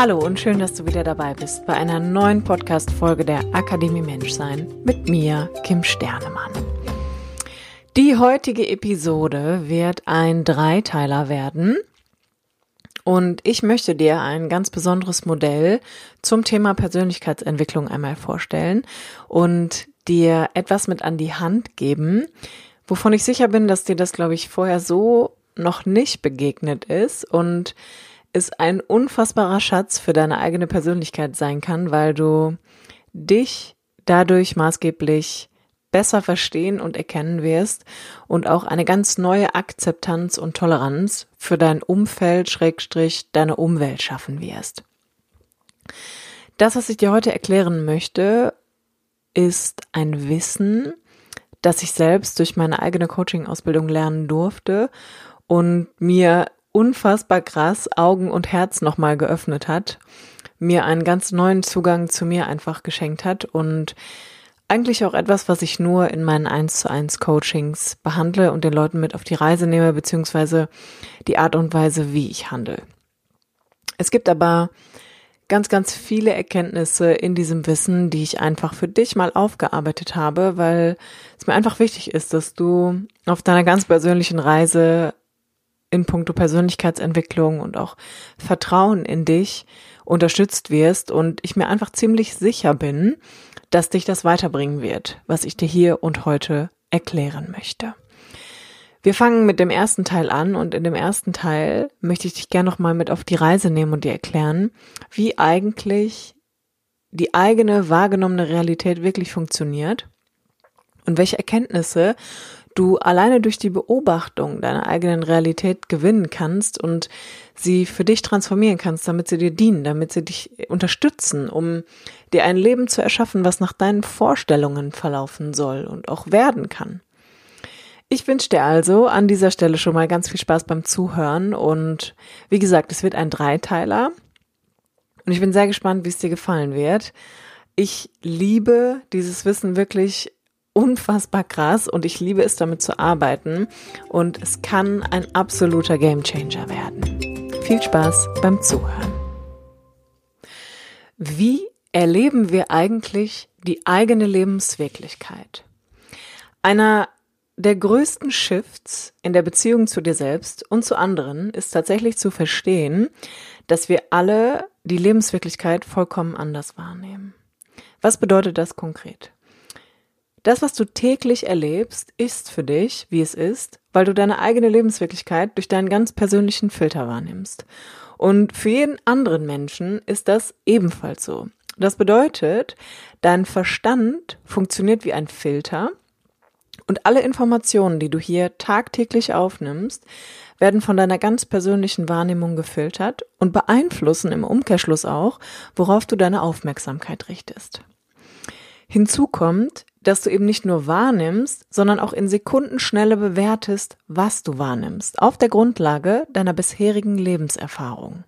Hallo und schön, dass du wieder dabei bist bei einer neuen Podcast-Folge der Akademie Menschsein mit mir, Kim Sternemann. Die heutige Episode wird ein Dreiteiler werden. Und ich möchte dir ein ganz besonderes Modell zum Thema Persönlichkeitsentwicklung einmal vorstellen und dir etwas mit an die Hand geben, wovon ich sicher bin, dass dir das, glaube ich, vorher so noch nicht begegnet ist und ist ein unfassbarer Schatz für deine eigene Persönlichkeit sein kann, weil du dich dadurch maßgeblich besser verstehen und erkennen wirst und auch eine ganz neue Akzeptanz und Toleranz für dein Umfeld, Schrägstrich, deine Umwelt schaffen wirst. Das, was ich dir heute erklären möchte, ist ein Wissen, das ich selbst durch meine eigene Coaching-Ausbildung lernen durfte und mir unfassbar krass Augen und Herz nochmal geöffnet hat, mir einen ganz neuen Zugang zu mir einfach geschenkt hat und eigentlich auch etwas, was ich nur in meinen 1 zu 1 Coachings behandle und den Leuten mit auf die Reise nehme, beziehungsweise die Art und Weise, wie ich handle. Es gibt aber ganz, ganz viele Erkenntnisse in diesem Wissen, die ich einfach für dich mal aufgearbeitet habe, weil es mir einfach wichtig ist, dass du auf deiner ganz persönlichen Reise in puncto Persönlichkeitsentwicklung und auch Vertrauen in dich unterstützt wirst und ich mir einfach ziemlich sicher bin, dass dich das weiterbringen wird, was ich dir hier und heute erklären möchte. Wir fangen mit dem ersten Teil an und in dem ersten Teil möchte ich dich gerne nochmal mit auf die Reise nehmen und dir erklären, wie eigentlich die eigene wahrgenommene Realität wirklich funktioniert und welche Erkenntnisse du alleine durch die Beobachtung deiner eigenen Realität gewinnen kannst und sie für dich transformieren kannst, damit sie dir dienen, damit sie dich unterstützen, um dir ein Leben zu erschaffen, was nach deinen Vorstellungen verlaufen soll und auch werden kann. Ich wünsche dir also an dieser Stelle schon mal ganz viel Spaß beim Zuhören und wie gesagt, es wird ein Dreiteiler und ich bin sehr gespannt, wie es dir gefallen wird. Ich liebe dieses Wissen wirklich unfassbar krass und ich liebe es damit zu arbeiten und es kann ein absoluter Gamechanger werden. Viel Spaß beim Zuhören. Wie erleben wir eigentlich die eigene Lebenswirklichkeit? Einer der größten Shifts in der Beziehung zu dir selbst und zu anderen ist tatsächlich zu verstehen, dass wir alle die Lebenswirklichkeit vollkommen anders wahrnehmen. Was bedeutet das konkret? Das, was du täglich erlebst, ist für dich, wie es ist, weil du deine eigene Lebenswirklichkeit durch deinen ganz persönlichen Filter wahrnimmst. Und für jeden anderen Menschen ist das ebenfalls so. Das bedeutet, dein Verstand funktioniert wie ein Filter und alle Informationen, die du hier tagtäglich aufnimmst, werden von deiner ganz persönlichen Wahrnehmung gefiltert und beeinflussen im Umkehrschluss auch, worauf du deine Aufmerksamkeit richtest. Hinzu kommt, dass du eben nicht nur wahrnimmst, sondern auch in Sekundenschnelle bewertest, was du wahrnimmst, auf der Grundlage deiner bisherigen Lebenserfahrung.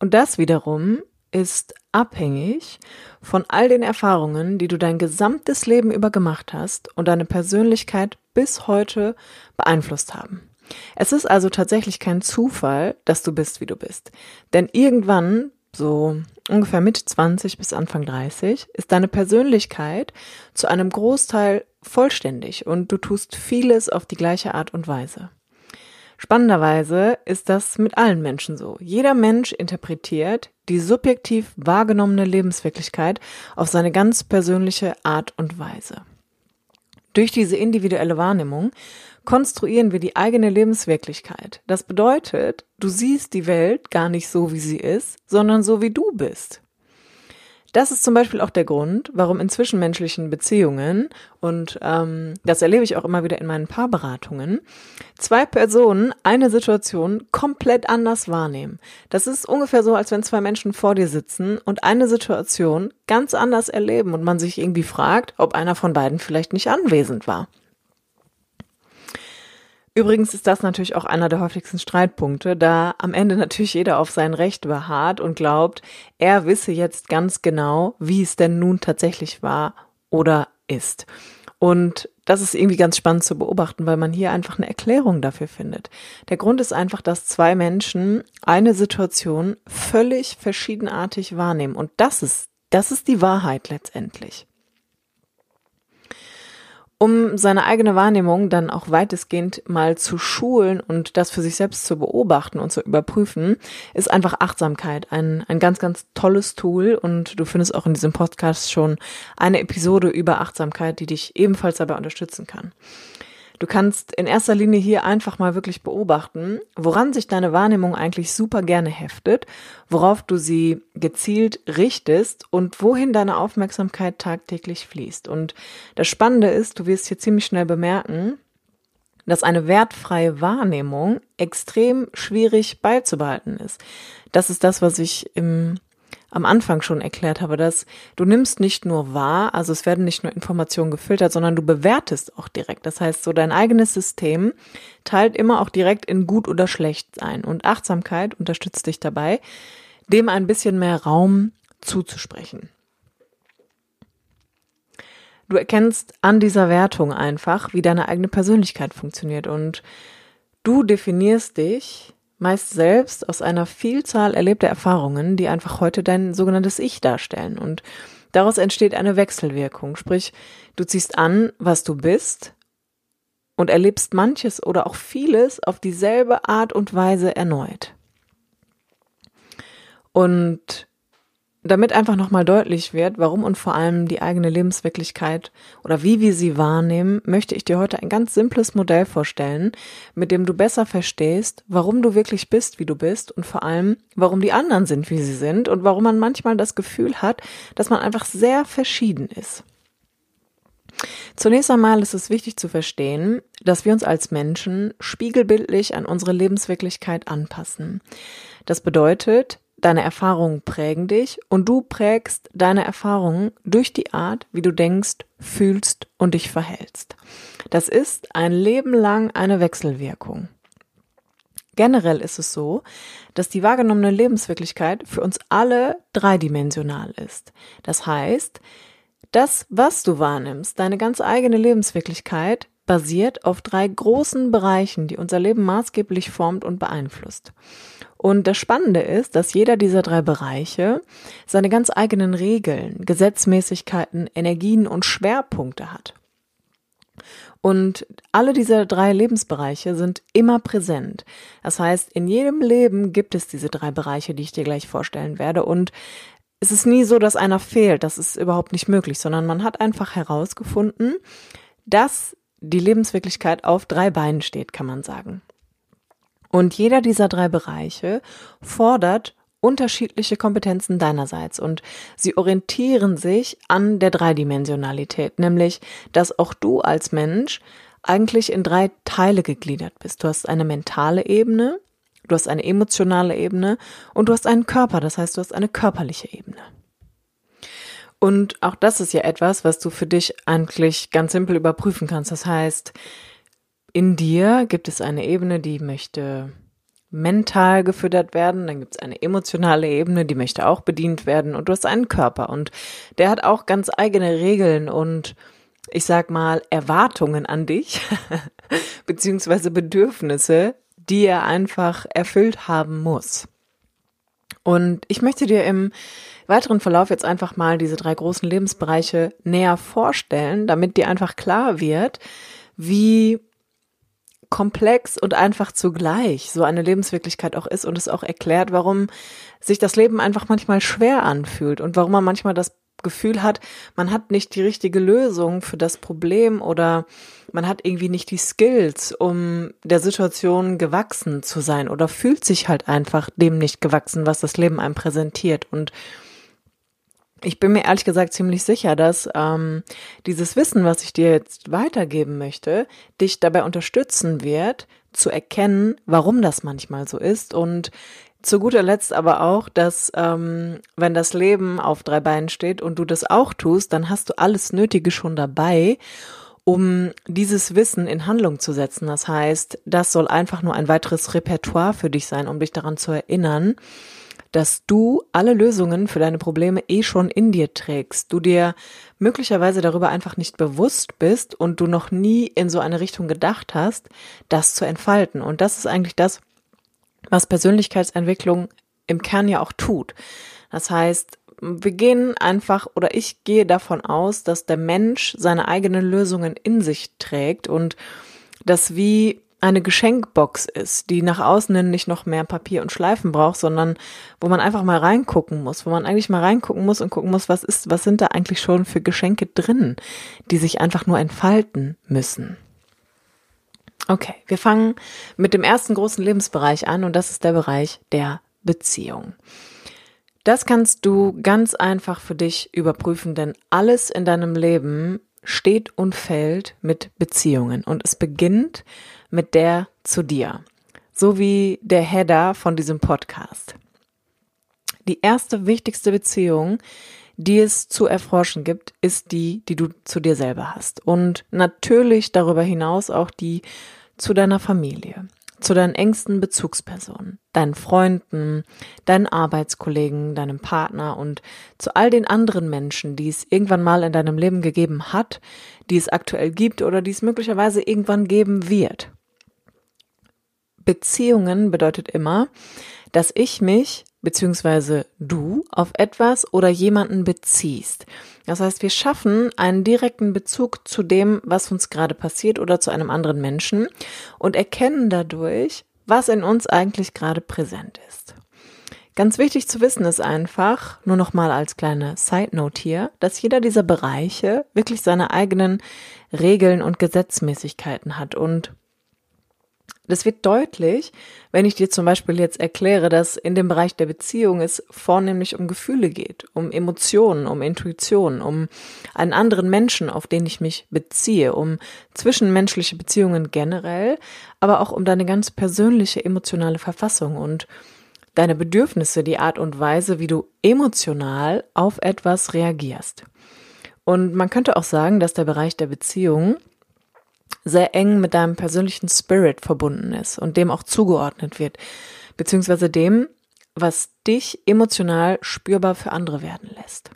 Und das wiederum ist abhängig von all den Erfahrungen, die du dein gesamtes Leben über gemacht hast und deine Persönlichkeit bis heute beeinflusst haben. Es ist also tatsächlich kein Zufall, dass du bist, wie du bist. Denn irgendwann so ungefähr mit 20 bis Anfang 30, ist deine Persönlichkeit zu einem Großteil vollständig und du tust vieles auf die gleiche Art und Weise. Spannenderweise ist das mit allen Menschen so. Jeder Mensch interpretiert die subjektiv wahrgenommene Lebenswirklichkeit auf seine ganz persönliche Art und Weise. Durch diese individuelle Wahrnehmung konstruieren wir die eigene Lebenswirklichkeit. Das bedeutet, du siehst die Welt gar nicht so, wie sie ist, sondern so, wie du bist. Das ist zum Beispiel auch der Grund, warum in zwischenmenschlichen Beziehungen, und ähm, das erlebe ich auch immer wieder in meinen Paarberatungen, zwei Personen eine Situation komplett anders wahrnehmen. Das ist ungefähr so, als wenn zwei Menschen vor dir sitzen und eine Situation ganz anders erleben und man sich irgendwie fragt, ob einer von beiden vielleicht nicht anwesend war. Übrigens ist das natürlich auch einer der häufigsten Streitpunkte, da am Ende natürlich jeder auf sein Recht beharrt und glaubt, er wisse jetzt ganz genau, wie es denn nun tatsächlich war oder ist. Und das ist irgendwie ganz spannend zu beobachten, weil man hier einfach eine Erklärung dafür findet. Der Grund ist einfach, dass zwei Menschen eine Situation völlig verschiedenartig wahrnehmen. Und das ist, das ist die Wahrheit letztendlich. Um seine eigene Wahrnehmung dann auch weitestgehend mal zu schulen und das für sich selbst zu beobachten und zu überprüfen, ist einfach Achtsamkeit ein, ein ganz, ganz tolles Tool. Und du findest auch in diesem Podcast schon eine Episode über Achtsamkeit, die dich ebenfalls dabei unterstützen kann. Du kannst in erster Linie hier einfach mal wirklich beobachten, woran sich deine Wahrnehmung eigentlich super gerne heftet, worauf du sie gezielt richtest und wohin deine Aufmerksamkeit tagtäglich fließt. Und das Spannende ist, du wirst hier ziemlich schnell bemerken, dass eine wertfreie Wahrnehmung extrem schwierig beizubehalten ist. Das ist das, was ich im am Anfang schon erklärt habe, dass du nimmst nicht nur wahr, also es werden nicht nur Informationen gefiltert, sondern du bewertest auch direkt. Das heißt, so dein eigenes System teilt immer auch direkt in gut oder schlecht sein. Und Achtsamkeit unterstützt dich dabei, dem ein bisschen mehr Raum zuzusprechen. Du erkennst an dieser Wertung einfach, wie deine eigene Persönlichkeit funktioniert und du definierst dich meist selbst aus einer Vielzahl erlebter Erfahrungen, die einfach heute dein sogenanntes Ich darstellen. Und daraus entsteht eine Wechselwirkung. Sprich, du ziehst an, was du bist und erlebst manches oder auch vieles auf dieselbe Art und Weise erneut. Und damit einfach nochmal deutlich wird, warum und vor allem die eigene Lebenswirklichkeit oder wie wir sie wahrnehmen, möchte ich dir heute ein ganz simples Modell vorstellen, mit dem du besser verstehst, warum du wirklich bist, wie du bist und vor allem, warum die anderen sind, wie sie sind und warum man manchmal das Gefühl hat, dass man einfach sehr verschieden ist. Zunächst einmal ist es wichtig zu verstehen, dass wir uns als Menschen spiegelbildlich an unsere Lebenswirklichkeit anpassen. Das bedeutet, Deine Erfahrungen prägen dich und du prägst deine Erfahrungen durch die Art, wie du denkst, fühlst und dich verhältst. Das ist ein Leben lang eine Wechselwirkung. Generell ist es so, dass die wahrgenommene Lebenswirklichkeit für uns alle dreidimensional ist. Das heißt, das, was du wahrnimmst, deine ganz eigene Lebenswirklichkeit, basiert auf drei großen Bereichen, die unser Leben maßgeblich formt und beeinflusst. Und das Spannende ist, dass jeder dieser drei Bereiche seine ganz eigenen Regeln, Gesetzmäßigkeiten, Energien und Schwerpunkte hat. Und alle diese drei Lebensbereiche sind immer präsent. Das heißt, in jedem Leben gibt es diese drei Bereiche, die ich dir gleich vorstellen werde. Und es ist nie so, dass einer fehlt. Das ist überhaupt nicht möglich, sondern man hat einfach herausgefunden, dass die Lebenswirklichkeit auf drei Beinen steht, kann man sagen. Und jeder dieser drei Bereiche fordert unterschiedliche Kompetenzen deinerseits und sie orientieren sich an der Dreidimensionalität, nämlich dass auch du als Mensch eigentlich in drei Teile gegliedert bist. Du hast eine mentale Ebene, du hast eine emotionale Ebene und du hast einen Körper, das heißt, du hast eine körperliche Ebene. Und auch das ist ja etwas, was du für dich eigentlich ganz simpel überprüfen kannst. Das heißt, in dir gibt es eine Ebene, die möchte mental gefüttert werden, dann gibt es eine emotionale Ebene, die möchte auch bedient werden und du hast einen Körper und der hat auch ganz eigene Regeln und ich sag mal Erwartungen an dich, beziehungsweise Bedürfnisse, die er einfach erfüllt haben muss. Und ich möchte dir im weiteren Verlauf jetzt einfach mal diese drei großen Lebensbereiche näher vorstellen, damit dir einfach klar wird, wie komplex und einfach zugleich so eine Lebenswirklichkeit auch ist und es auch erklärt, warum sich das Leben einfach manchmal schwer anfühlt und warum man manchmal das Gefühl hat, man hat nicht die richtige Lösung für das Problem oder man hat irgendwie nicht die Skills, um der Situation gewachsen zu sein oder fühlt sich halt einfach dem nicht gewachsen, was das Leben einem präsentiert. Und ich bin mir ehrlich gesagt ziemlich sicher, dass ähm, dieses Wissen, was ich dir jetzt weitergeben möchte, dich dabei unterstützen wird, zu erkennen, warum das manchmal so ist und zu guter Letzt aber auch, dass ähm, wenn das Leben auf drei Beinen steht und du das auch tust, dann hast du alles Nötige schon dabei, um dieses Wissen in Handlung zu setzen. Das heißt, das soll einfach nur ein weiteres Repertoire für dich sein, um dich daran zu erinnern, dass du alle Lösungen für deine Probleme eh schon in dir trägst, du dir möglicherweise darüber einfach nicht bewusst bist und du noch nie in so eine Richtung gedacht hast, das zu entfalten. Und das ist eigentlich das, was Persönlichkeitsentwicklung im Kern ja auch tut. Das heißt, wir gehen einfach oder ich gehe davon aus, dass der Mensch seine eigenen Lösungen in sich trägt und dass wie eine Geschenkbox ist, die nach außen hin nicht noch mehr Papier und Schleifen braucht, sondern wo man einfach mal reingucken muss, wo man eigentlich mal reingucken muss und gucken muss, was ist, was sind da eigentlich schon für Geschenke drin, die sich einfach nur entfalten müssen. Okay, wir fangen mit dem ersten großen Lebensbereich an und das ist der Bereich der Beziehung. Das kannst du ganz einfach für dich überprüfen, denn alles in deinem Leben steht und fällt mit Beziehungen und es beginnt mit der zu dir. So wie der Header von diesem Podcast. Die erste wichtigste Beziehung, die es zu erforschen gibt, ist die, die du zu dir selber hast. Und natürlich darüber hinaus auch die zu deiner Familie, zu deinen engsten Bezugspersonen, deinen Freunden, deinen Arbeitskollegen, deinem Partner und zu all den anderen Menschen, die es irgendwann mal in deinem Leben gegeben hat, die es aktuell gibt oder die es möglicherweise irgendwann geben wird. Beziehungen bedeutet immer, dass ich mich beziehungsweise du auf etwas oder jemanden beziehst. Das heißt, wir schaffen einen direkten Bezug zu dem, was uns gerade passiert oder zu einem anderen Menschen und erkennen dadurch, was in uns eigentlich gerade präsent ist. Ganz wichtig zu wissen ist einfach, nur noch mal als kleine Side Note hier, dass jeder dieser Bereiche wirklich seine eigenen Regeln und Gesetzmäßigkeiten hat und das wird deutlich, wenn ich dir zum Beispiel jetzt erkläre, dass in dem Bereich der Beziehung es vornehmlich um Gefühle geht, um Emotionen, um Intuition, um einen anderen Menschen, auf den ich mich beziehe, um zwischenmenschliche Beziehungen generell, aber auch um deine ganz persönliche emotionale Verfassung und deine Bedürfnisse, die Art und Weise, wie du emotional auf etwas reagierst. Und man könnte auch sagen, dass der Bereich der Beziehung sehr eng mit deinem persönlichen Spirit verbunden ist und dem auch zugeordnet wird, beziehungsweise dem, was dich emotional spürbar für andere werden lässt.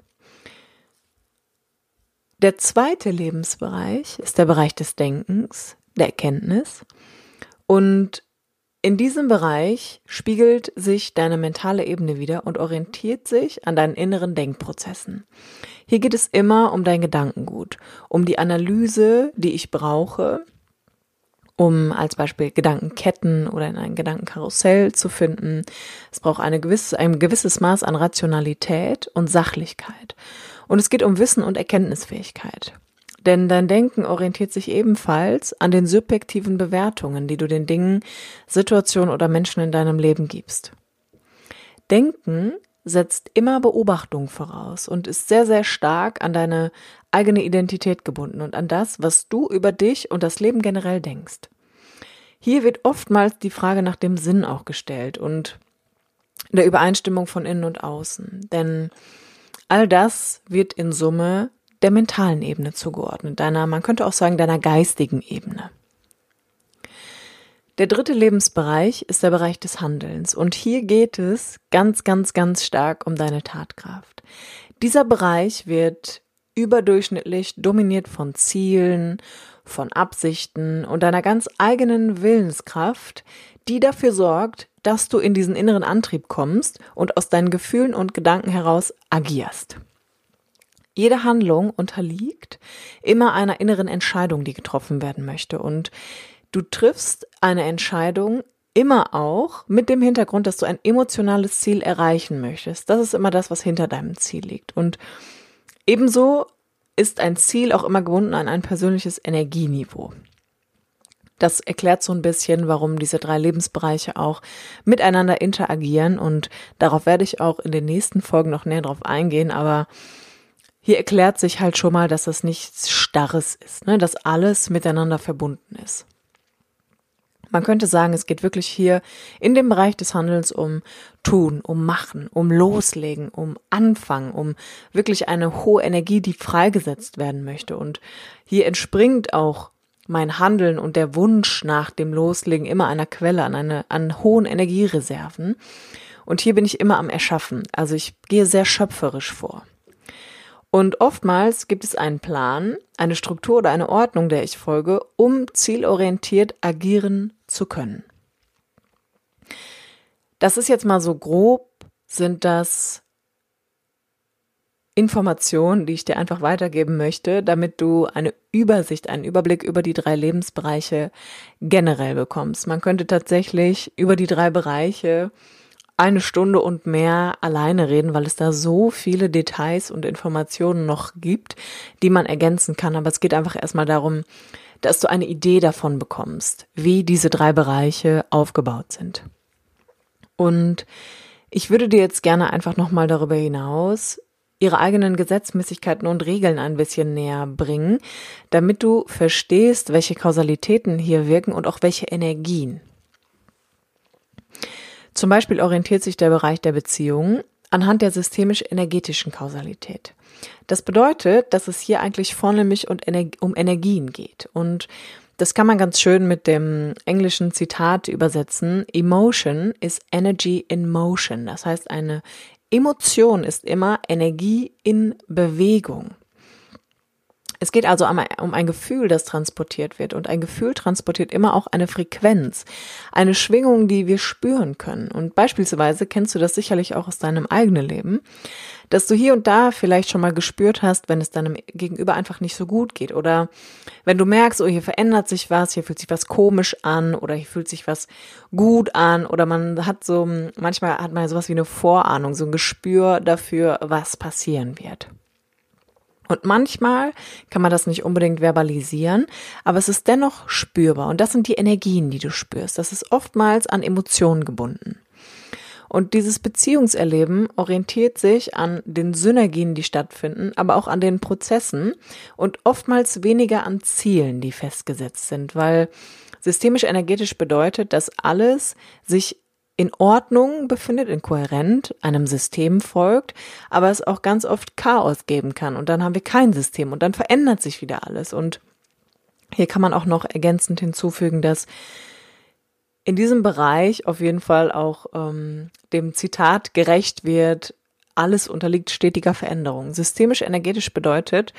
Der zweite Lebensbereich ist der Bereich des Denkens, der Erkenntnis. Und in diesem Bereich spiegelt sich deine mentale Ebene wieder und orientiert sich an deinen inneren Denkprozessen. Hier geht es immer um dein Gedankengut, um die Analyse, die ich brauche, um als Beispiel Gedankenketten oder in ein Gedankenkarussell zu finden. Es braucht eine gewisse, ein gewisses Maß an Rationalität und Sachlichkeit. Und es geht um Wissen und Erkenntnisfähigkeit. Denn dein Denken orientiert sich ebenfalls an den subjektiven Bewertungen, die du den Dingen, Situationen oder Menschen in deinem Leben gibst. Denken setzt immer Beobachtung voraus und ist sehr, sehr stark an deine eigene Identität gebunden und an das, was du über dich und das Leben generell denkst. Hier wird oftmals die Frage nach dem Sinn auch gestellt und der Übereinstimmung von innen und außen. Denn all das wird in Summe der mentalen Ebene zugeordnet, deiner, man könnte auch sagen, deiner geistigen Ebene. Der dritte Lebensbereich ist der Bereich des Handelns und hier geht es ganz, ganz, ganz stark um deine Tatkraft. Dieser Bereich wird überdurchschnittlich dominiert von Zielen, von Absichten und deiner ganz eigenen Willenskraft, die dafür sorgt, dass du in diesen inneren Antrieb kommst und aus deinen Gefühlen und Gedanken heraus agierst. Jede Handlung unterliegt immer einer inneren Entscheidung, die getroffen werden möchte. Und du triffst eine Entscheidung immer auch mit dem Hintergrund, dass du ein emotionales Ziel erreichen möchtest. Das ist immer das, was hinter deinem Ziel liegt. Und ebenso ist ein Ziel auch immer gebunden an ein persönliches Energieniveau. Das erklärt so ein bisschen, warum diese drei Lebensbereiche auch miteinander interagieren und darauf werde ich auch in den nächsten Folgen noch näher drauf eingehen, aber hier erklärt sich halt schon mal, dass das nichts Starres ist, ne? dass alles miteinander verbunden ist. Man könnte sagen, es geht wirklich hier in dem Bereich des Handelns um Tun, um Machen, um Loslegen, um Anfangen, um wirklich eine hohe Energie, die freigesetzt werden möchte. Und hier entspringt auch mein Handeln und der Wunsch nach dem Loslegen immer einer Quelle, an, eine, an hohen Energiereserven. Und hier bin ich immer am Erschaffen. Also ich gehe sehr schöpferisch vor. Und oftmals gibt es einen Plan, eine Struktur oder eine Ordnung, der ich folge, um zielorientiert agieren zu können. Das ist jetzt mal so grob, sind das Informationen, die ich dir einfach weitergeben möchte, damit du eine Übersicht, einen Überblick über die drei Lebensbereiche generell bekommst. Man könnte tatsächlich über die drei Bereiche eine Stunde und mehr alleine reden, weil es da so viele Details und Informationen noch gibt, die man ergänzen kann. Aber es geht einfach erstmal darum, dass du eine Idee davon bekommst, wie diese drei Bereiche aufgebaut sind. Und ich würde dir jetzt gerne einfach nochmal darüber hinaus ihre eigenen Gesetzmäßigkeiten und Regeln ein bisschen näher bringen, damit du verstehst, welche Kausalitäten hier wirken und auch welche Energien. Zum Beispiel orientiert sich der Bereich der Beziehungen anhand der systemisch-energetischen Kausalität. Das bedeutet, dass es hier eigentlich vornehmlich um Energien geht. Und das kann man ganz schön mit dem englischen Zitat übersetzen. Emotion is energy in motion. Das heißt, eine Emotion ist immer Energie in Bewegung. Es geht also um ein Gefühl, das transportiert wird. Und ein Gefühl transportiert immer auch eine Frequenz, eine Schwingung, die wir spüren können. Und beispielsweise kennst du das sicherlich auch aus deinem eigenen Leben, dass du hier und da vielleicht schon mal gespürt hast, wenn es deinem Gegenüber einfach nicht so gut geht. Oder wenn du merkst, oh, hier verändert sich was, hier fühlt sich was komisch an oder hier fühlt sich was gut an. Oder man hat so, manchmal hat man sowas wie eine Vorahnung, so ein Gespür dafür, was passieren wird. Und manchmal kann man das nicht unbedingt verbalisieren, aber es ist dennoch spürbar. Und das sind die Energien, die du spürst. Das ist oftmals an Emotionen gebunden. Und dieses Beziehungserleben orientiert sich an den Synergien, die stattfinden, aber auch an den Prozessen und oftmals weniger an Zielen, die festgesetzt sind, weil systemisch energetisch bedeutet, dass alles sich in Ordnung befindet, in kohärent einem System folgt, aber es auch ganz oft Chaos geben kann und dann haben wir kein System und dann verändert sich wieder alles und hier kann man auch noch ergänzend hinzufügen, dass in diesem Bereich auf jeden Fall auch ähm, dem Zitat gerecht wird, alles unterliegt stetiger Veränderung. Systemisch energetisch bedeutet,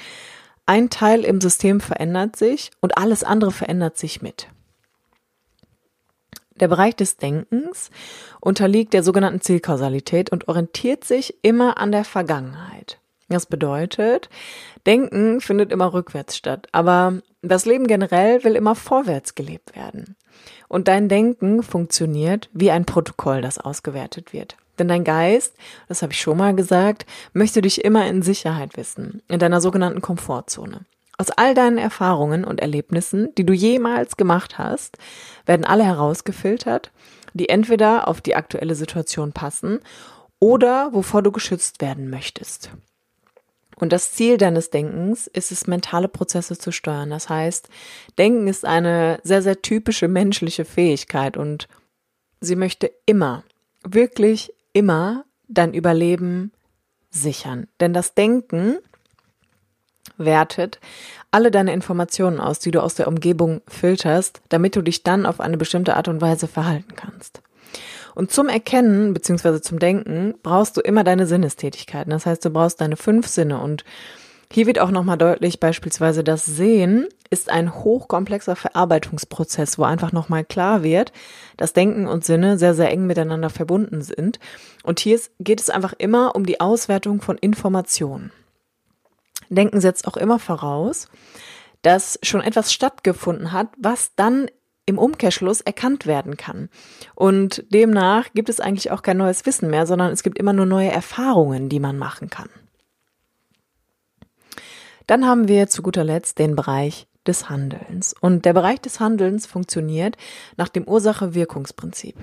ein Teil im System verändert sich und alles andere verändert sich mit. Der Bereich des Denkens unterliegt der sogenannten Zielkausalität und orientiert sich immer an der Vergangenheit. Das bedeutet, Denken findet immer rückwärts statt, aber das Leben generell will immer vorwärts gelebt werden. Und dein Denken funktioniert wie ein Protokoll, das ausgewertet wird. Denn dein Geist, das habe ich schon mal gesagt, möchte dich immer in Sicherheit wissen, in deiner sogenannten Komfortzone. Aus all deinen Erfahrungen und Erlebnissen, die du jemals gemacht hast, werden alle herausgefiltert, die entweder auf die aktuelle Situation passen oder wovor du geschützt werden möchtest. Und das Ziel deines Denkens ist es, mentale Prozesse zu steuern. Das heißt, Denken ist eine sehr, sehr typische menschliche Fähigkeit und sie möchte immer, wirklich immer dein Überleben sichern. Denn das Denken wertet alle deine Informationen aus, die du aus der Umgebung filterst, damit du dich dann auf eine bestimmte Art und Weise verhalten kannst. Und zum Erkennen bzw. zum Denken brauchst du immer deine Sinnestätigkeiten. Das heißt, du brauchst deine fünf Sinne. Und hier wird auch nochmal deutlich, beispielsweise das Sehen ist ein hochkomplexer Verarbeitungsprozess, wo einfach nochmal klar wird, dass Denken und Sinne sehr, sehr eng miteinander verbunden sind. Und hier geht es einfach immer um die Auswertung von Informationen. Denken setzt auch immer voraus, dass schon etwas stattgefunden hat, was dann im Umkehrschluss erkannt werden kann. Und demnach gibt es eigentlich auch kein neues Wissen mehr, sondern es gibt immer nur neue Erfahrungen, die man machen kann. Dann haben wir zu guter Letzt den Bereich des Handelns. Und der Bereich des Handelns funktioniert nach dem Ursache-Wirkungsprinzip.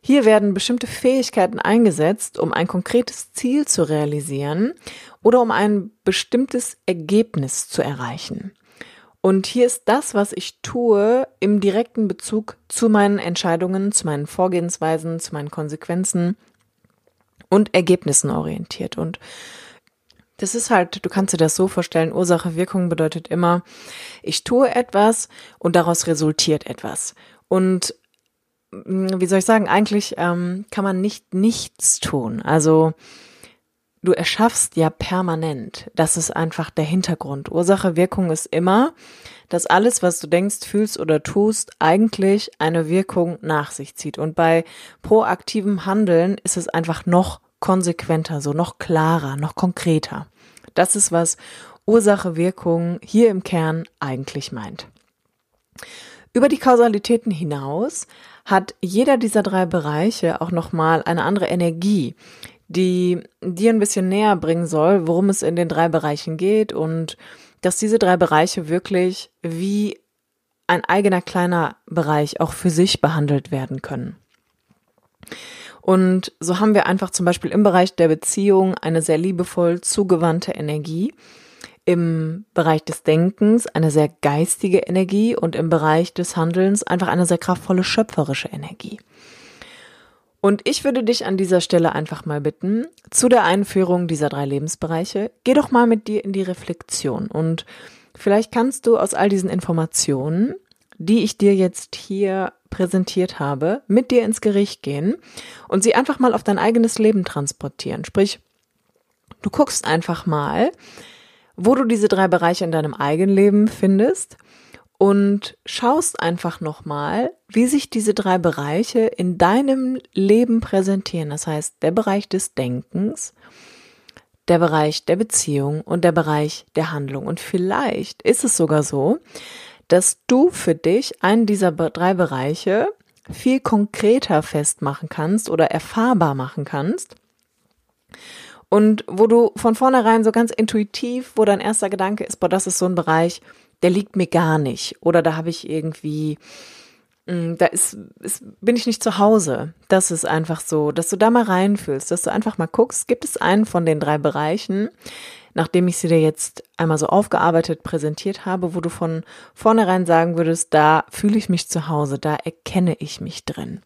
Hier werden bestimmte Fähigkeiten eingesetzt, um ein konkretes Ziel zu realisieren oder um ein bestimmtes Ergebnis zu erreichen. Und hier ist das, was ich tue, im direkten Bezug zu meinen Entscheidungen, zu meinen Vorgehensweisen, zu meinen Konsequenzen und Ergebnissen orientiert. Und das ist halt, du kannst dir das so vorstellen, Ursache, Wirkung bedeutet immer, ich tue etwas und daraus resultiert etwas. Und mm, wie soll ich sagen, eigentlich ähm, kann man nicht nichts tun. Also du erschaffst ja permanent. Das ist einfach der Hintergrund. Ursache, Wirkung ist immer, dass alles, was du denkst, fühlst oder tust, eigentlich eine Wirkung nach sich zieht. Und bei proaktivem Handeln ist es einfach noch konsequenter, so noch klarer, noch konkreter. Das ist, was Ursache, Wirkung hier im Kern eigentlich meint. Über die Kausalitäten hinaus hat jeder dieser drei Bereiche auch nochmal eine andere Energie, die dir ein bisschen näher bringen soll, worum es in den drei Bereichen geht und dass diese drei Bereiche wirklich wie ein eigener kleiner Bereich auch für sich behandelt werden können. Und so haben wir einfach zum Beispiel im Bereich der Beziehung eine sehr liebevoll zugewandte Energie, im Bereich des Denkens eine sehr geistige Energie und im Bereich des Handelns einfach eine sehr kraftvolle schöpferische Energie. Und ich würde dich an dieser Stelle einfach mal bitten, zu der Einführung dieser drei Lebensbereiche, geh doch mal mit dir in die Reflexion und vielleicht kannst du aus all diesen Informationen, die ich dir jetzt hier präsentiert habe, mit dir ins Gericht gehen und sie einfach mal auf dein eigenes Leben transportieren. Sprich, du guckst einfach mal, wo du diese drei Bereiche in deinem eigenen Leben findest und schaust einfach nochmal, wie sich diese drei Bereiche in deinem Leben präsentieren. Das heißt, der Bereich des Denkens, der Bereich der Beziehung und der Bereich der Handlung. Und vielleicht ist es sogar so, dass du für dich einen dieser drei Bereiche viel konkreter festmachen kannst oder erfahrbar machen kannst. Und wo du von vornherein so ganz intuitiv, wo dein erster Gedanke ist, boah, das ist so ein Bereich, der liegt mir gar nicht. Oder da habe ich irgendwie, mm, da ist, ist, bin ich nicht zu Hause. Das ist einfach so, dass du da mal reinfühlst, dass du einfach mal guckst, gibt es einen von den drei Bereichen, nachdem ich sie dir jetzt einmal so aufgearbeitet präsentiert habe, wo du von vornherein sagen würdest, da fühle ich mich zu Hause, da erkenne ich mich drin.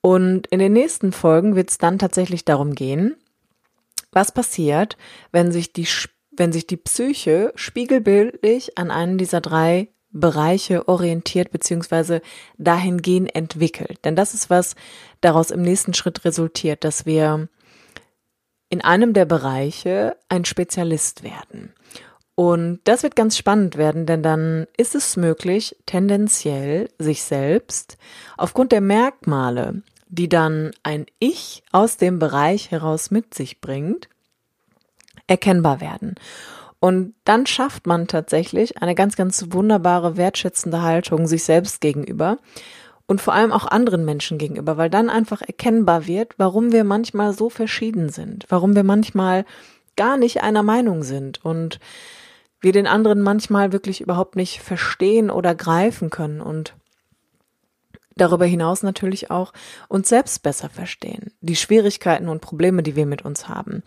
Und in den nächsten Folgen wird es dann tatsächlich darum gehen, was passiert, wenn sich die, wenn sich die Psyche spiegelbildlich an einen dieser drei Bereiche orientiert beziehungsweise dahingehend entwickelt. Denn das ist was daraus im nächsten Schritt resultiert, dass wir in einem der Bereiche ein Spezialist werden. Und das wird ganz spannend werden, denn dann ist es möglich, tendenziell sich selbst aufgrund der Merkmale, die dann ein Ich aus dem Bereich heraus mit sich bringt, erkennbar werden. Und dann schafft man tatsächlich eine ganz, ganz wunderbare, wertschätzende Haltung sich selbst gegenüber und vor allem auch anderen Menschen gegenüber, weil dann einfach erkennbar wird, warum wir manchmal so verschieden sind, warum wir manchmal gar nicht einer Meinung sind und wir den anderen manchmal wirklich überhaupt nicht verstehen oder greifen können und darüber hinaus natürlich auch uns selbst besser verstehen, die Schwierigkeiten und Probleme, die wir mit uns haben,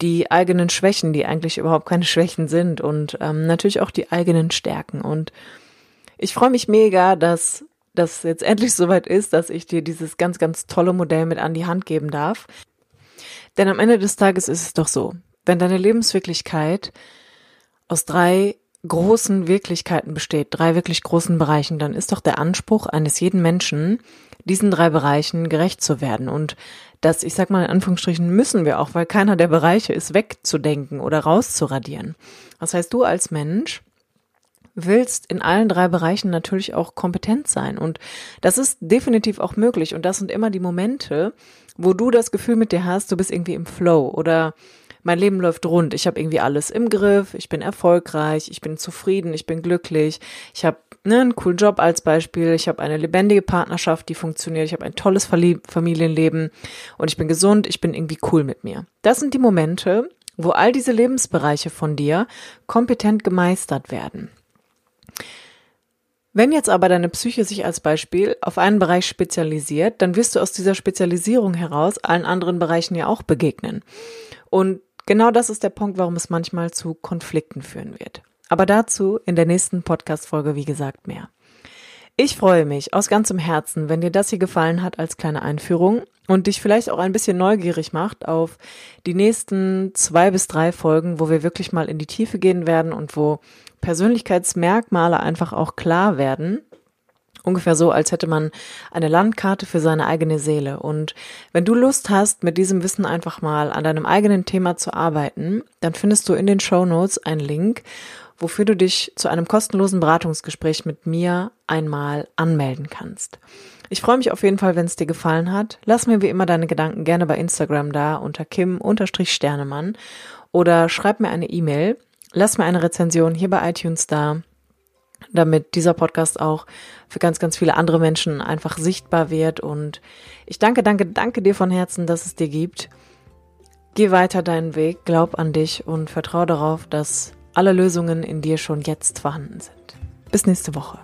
die eigenen Schwächen, die eigentlich überhaupt keine Schwächen sind und ähm, natürlich auch die eigenen Stärken. Und ich freue mich mega, dass dass jetzt endlich soweit ist, dass ich dir dieses ganz, ganz tolle Modell mit an die Hand geben darf. Denn am Ende des Tages ist es doch so, wenn deine Lebenswirklichkeit aus drei großen Wirklichkeiten besteht, drei wirklich großen Bereichen, dann ist doch der Anspruch eines jeden Menschen, diesen drei Bereichen gerecht zu werden. Und das, ich sag mal in Anführungsstrichen, müssen wir auch, weil keiner der Bereiche ist wegzudenken oder rauszuradieren. Das heißt, du als Mensch willst in allen drei Bereichen natürlich auch kompetent sein. Und das ist definitiv auch möglich. Und das sind immer die Momente, wo du das Gefühl mit dir hast, du bist irgendwie im Flow oder mein Leben läuft rund, ich habe irgendwie alles im Griff, ich bin erfolgreich, ich bin zufrieden, ich bin glücklich, ich habe ne, einen coolen Job als Beispiel, ich habe eine lebendige Partnerschaft, die funktioniert, ich habe ein tolles Familienleben. Und ich bin gesund, ich bin irgendwie cool mit mir. Das sind die Momente, wo all diese Lebensbereiche von dir kompetent gemeistert werden. Wenn jetzt aber deine Psyche sich als Beispiel auf einen Bereich spezialisiert, dann wirst du aus dieser Spezialisierung heraus allen anderen Bereichen ja auch begegnen. Und genau das ist der Punkt, warum es manchmal zu Konflikten führen wird. Aber dazu in der nächsten Podcast-Folge, wie gesagt, mehr. Ich freue mich aus ganzem Herzen, wenn dir das hier gefallen hat als kleine Einführung und dich vielleicht auch ein bisschen neugierig macht auf die nächsten zwei bis drei Folgen, wo wir wirklich mal in die Tiefe gehen werden und wo Persönlichkeitsmerkmale einfach auch klar werden. Ungefähr so, als hätte man eine Landkarte für seine eigene Seele. Und wenn du Lust hast, mit diesem Wissen einfach mal an deinem eigenen Thema zu arbeiten, dann findest du in den Show Notes einen Link, wofür du dich zu einem kostenlosen Beratungsgespräch mit mir einmal anmelden kannst. Ich freue mich auf jeden Fall, wenn es dir gefallen hat. Lass mir wie immer deine Gedanken gerne bei Instagram da unter kim-sternemann oder schreib mir eine E-Mail. Lass mir eine Rezension hier bei iTunes da, damit dieser Podcast auch für ganz, ganz viele andere Menschen einfach sichtbar wird. Und ich danke, danke, danke dir von Herzen, dass es dir gibt. Geh weiter deinen Weg, glaub an dich und vertraue darauf, dass alle Lösungen in dir schon jetzt vorhanden sind. Bis nächste Woche.